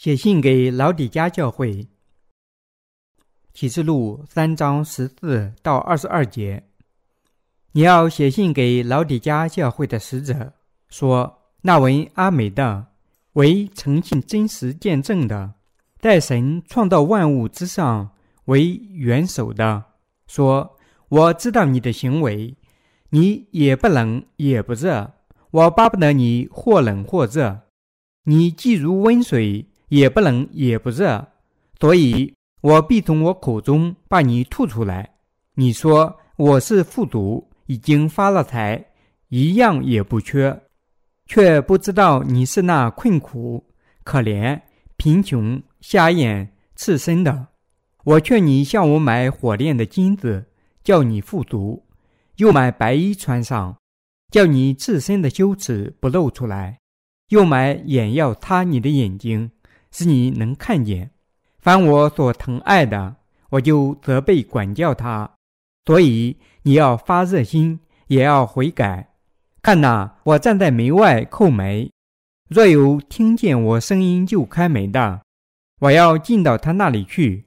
写信给老底家教会，启示录三章十四到二十二节。你要写信给老底家教会的使者，说：那为阿美的，为诚信真实见证的，在神创造万物之上为元首的，说：我知道你的行为，你也不冷也不热，我巴不得你或冷或热，你既如温水。也不冷也不热，所以我必从我口中把你吐出来。你说我是富足，已经发了财，一样也不缺，却不知道你是那困苦、可怜、贫穷、瞎眼、赤身的。我劝你向我买火炼的金子，叫你富足；又买白衣穿上，叫你自身的羞耻不露出来；又买眼药擦你的眼睛。使你能看见，凡我所疼爱的，我就责备管教他。所以你要发热心，也要悔改。看哪，我站在门外叩门，若有听见我声音就开门的，我要进到他那里去。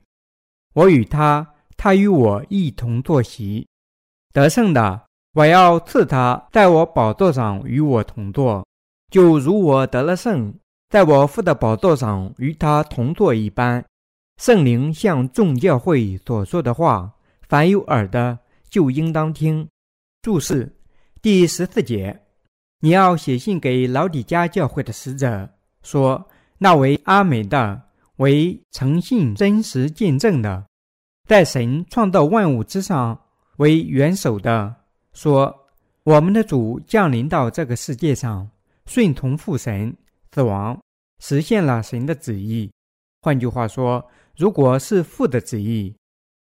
我与他，他与我一同坐席。得胜的，我要赐他在我宝座上与我同坐，就如我得了胜。在我父的宝座上与他同坐一般，圣灵向众教会所说的话，凡有耳的就应当听。注释第十四节，你要写信给老底家教会的使者，说那为阿美的，为诚信真实见证的，在神创造万物之上为元首的，说我们的主降临到这个世界上，顺从父神。死亡实现了神的旨意。换句话说，如果是父的旨意，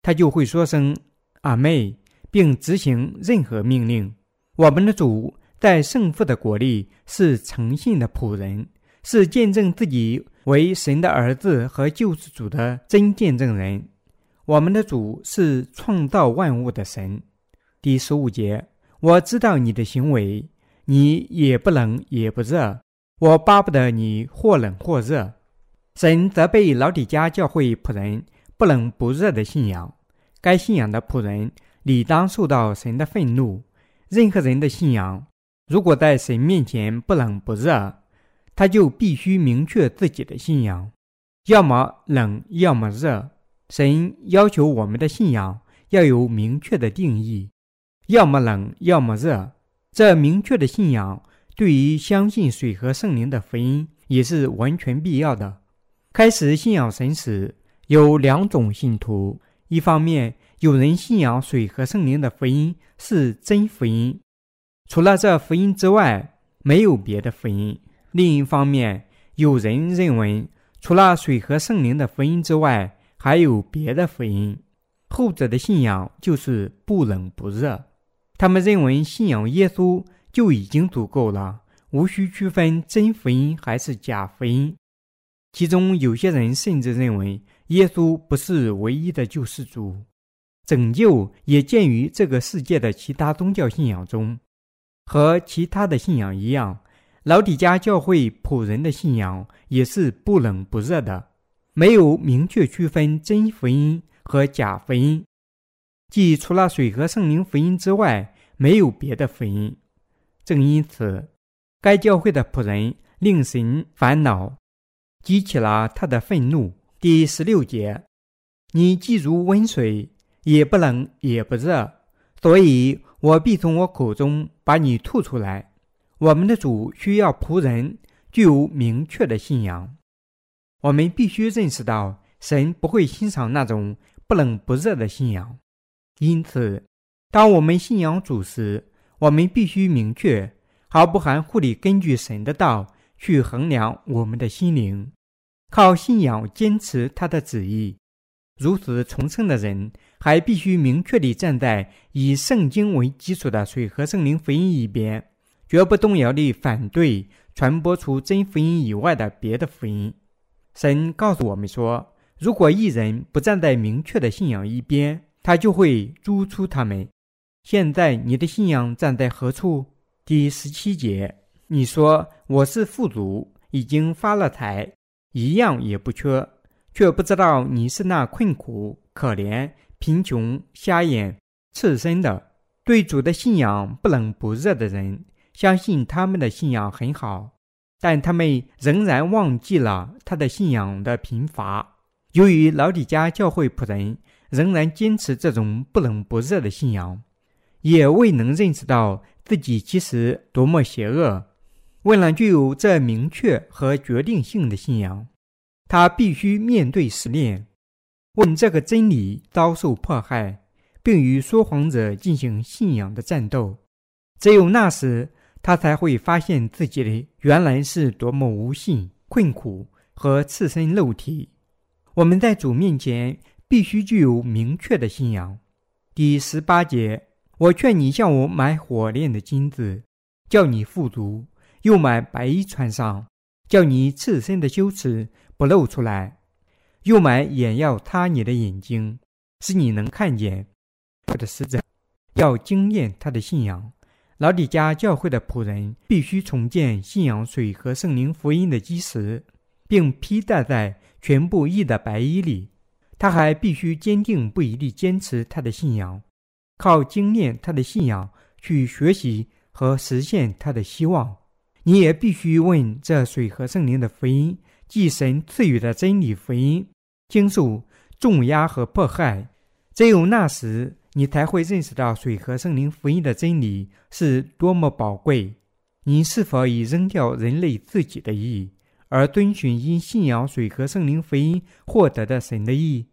他就会说声“阿妹”，并执行任何命令。我们的主在圣父的国里是诚信的仆人，是见证自己为神的儿子和救世主的真见证人。我们的主是创造万物的神。第十五节，我知道你的行为，你也不冷也不热。我巴不得你或冷或热。神责备老底家教会仆人不冷不热的信仰，该信仰的仆人理当受到神的愤怒。任何人的信仰，如果在神面前不冷不热，他就必须明确自己的信仰，要么冷，要么热。神要求我们的信仰要有明确的定义，要么冷，要么热。这明确的信仰。对于相信水和圣灵的福音也是完全必要的。开始信仰神时，有两种信徒：一方面，有人信仰水和圣灵的福音是真福音，除了这福音之外，没有别的福音；另一方面，有人认为除了水和圣灵的福音之外，还有别的福音。后者的信仰就是不冷不热，他们认为信仰耶稣。就已经足够了，无需区分真福音还是假福音。其中有些人甚至认为耶稣不是唯一的救世主，拯救也见于这个世界的其他宗教信仰中。和其他的信仰一样，老底家教会仆人的信仰也是不冷不热的，没有明确区分真福音和假福音，即除了水和圣灵福音之外，没有别的福音。正因此，该教会的仆人令神烦恼，激起了他的愤怒。第十六节，你既如温水，也不冷也不热，所以我必从我口中把你吐出来。我们的主需要仆人具有明确的信仰。我们必须认识到，神不会欣赏那种不冷不热的信仰。因此，当我们信仰主时，我们必须明确、毫不含糊地根据神的道去衡量我们的心灵，靠信仰坚持他的旨意。如此重生的人，还必须明确地站在以圣经为基础的水和圣灵福音一边，绝不动摇地反对传播出真福音以外的别的福音。神告诉我们说，如果一人不站在明确的信仰一边，他就会逐出他们。现在你的信仰站在何处？第十七节，你说我是富足，已经发了财，一样也不缺，却不知道你是那困苦、可怜、贫穷、瞎眼、赤身的，对主的信仰不冷不热的人，相信他们的信仰很好，但他们仍然忘记了他的信仰的贫乏。由于老底家教会仆人仍然坚持这种不冷不热的信仰，也未能认识到自己其实多么邪恶。为了具有这明确和决定性的信仰，他必须面对试炼，问这个真理遭受迫害，并与说谎者进行信仰的战斗。只有那时，他才会发现自己的原来是多么无信、困苦和赤身肉体。我们在主面前必须具有明确的信仰。第十八节，我劝你向我买火炼的金子，叫你富足。又买白衣穿上，叫你赤身的羞耻不露出来；又买眼药擦你的眼睛，使你能看见。我的使者要惊艳他的信仰。老底家教会的仆人必须重建信仰水和圣灵福音的基石，并披戴在全部义的白衣里。他还必须坚定不移地坚持他的信仰，靠经验他的信仰去学习和实现他的希望。你也必须问这水和圣灵的福音，即神赐予的真理福音，经受重压和迫害。只有那时，你才会认识到水和圣灵福音的真理是多么宝贵。你是否已扔掉人类自己的意，而遵循因信仰水和圣灵福音获得的神的意？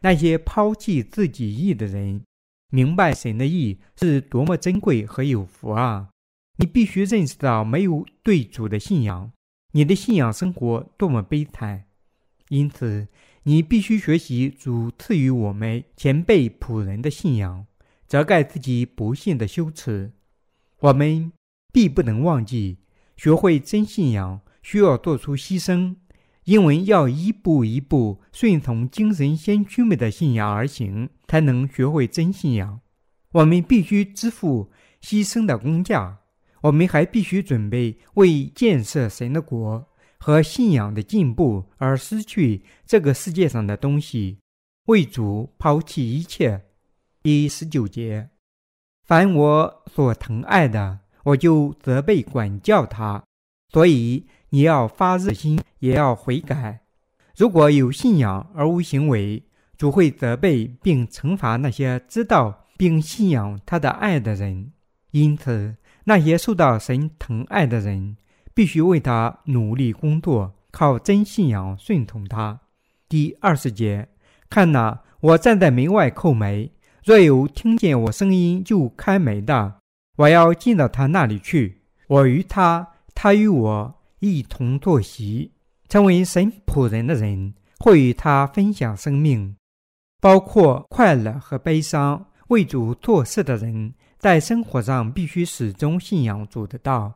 那些抛弃自己意的人，明白神的意是多么珍贵和有福啊！你必须认识到，没有对主的信仰，你的信仰生活多么悲惨。因此，你必须学习主赐予我们前辈仆人的信仰，遮盖自己不幸的羞耻。我们必不能忘记，学会真信仰需要做出牺牲，因为要一步一步顺从精神先驱们的信仰而行，才能学会真信仰。我们必须支付牺牲的工价。我们还必须准备为建设神的国和信仰的进步而失去这个世界上的东西，为主抛弃一切。第十九节，凡我所疼爱的，我就责备管教他。所以你要发热心，也要悔改。如果有信仰而无行为，主会责备并惩罚那些知道并信仰他的爱的人。因此。那些受到神疼爱的人，必须为他努力工作，靠真信仰顺从他。第二十节，看哪，我站在门外叩门，若有听见我声音就开门的，我要进到他那里去，我与他，他与我一同坐席。成为神仆人的人，会与他分享生命，包括快乐和悲伤。为主做事的人。在生活上必须始终信仰主的道，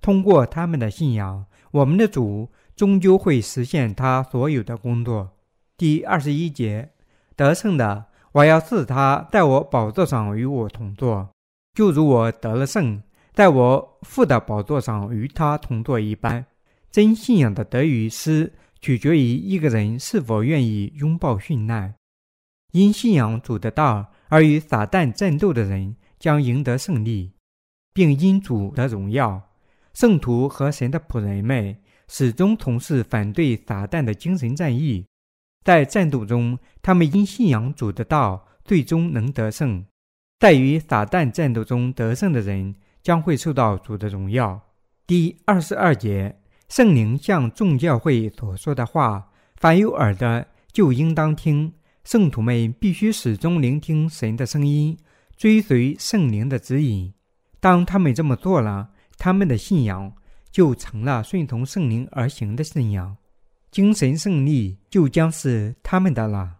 通过他们的信仰，我们的主终究会实现他所有的工作。第二十一节，得胜的，我要赐他在我宝座上与我同坐，就如我得了胜，在我父的宝座上与他同坐一般。真信仰的得与失，取决于一个人是否愿意拥抱殉难，因信仰主的道而与撒旦战斗的人。将赢得胜利，并因主的荣耀，圣徒和神的仆人们始终从事反对撒旦的精神战役。在战斗中，他们因信仰主的道，最终能得胜。在与撒旦战斗中得胜的人，将会受到主的荣耀。第二十二节，圣灵向众教会所说的话，凡有耳的就应当听。圣徒们必须始终聆听神的声音。追随圣灵的指引，当他们这么做了，他们的信仰就成了顺从圣灵而行的信仰，精神胜利就将是他们的了。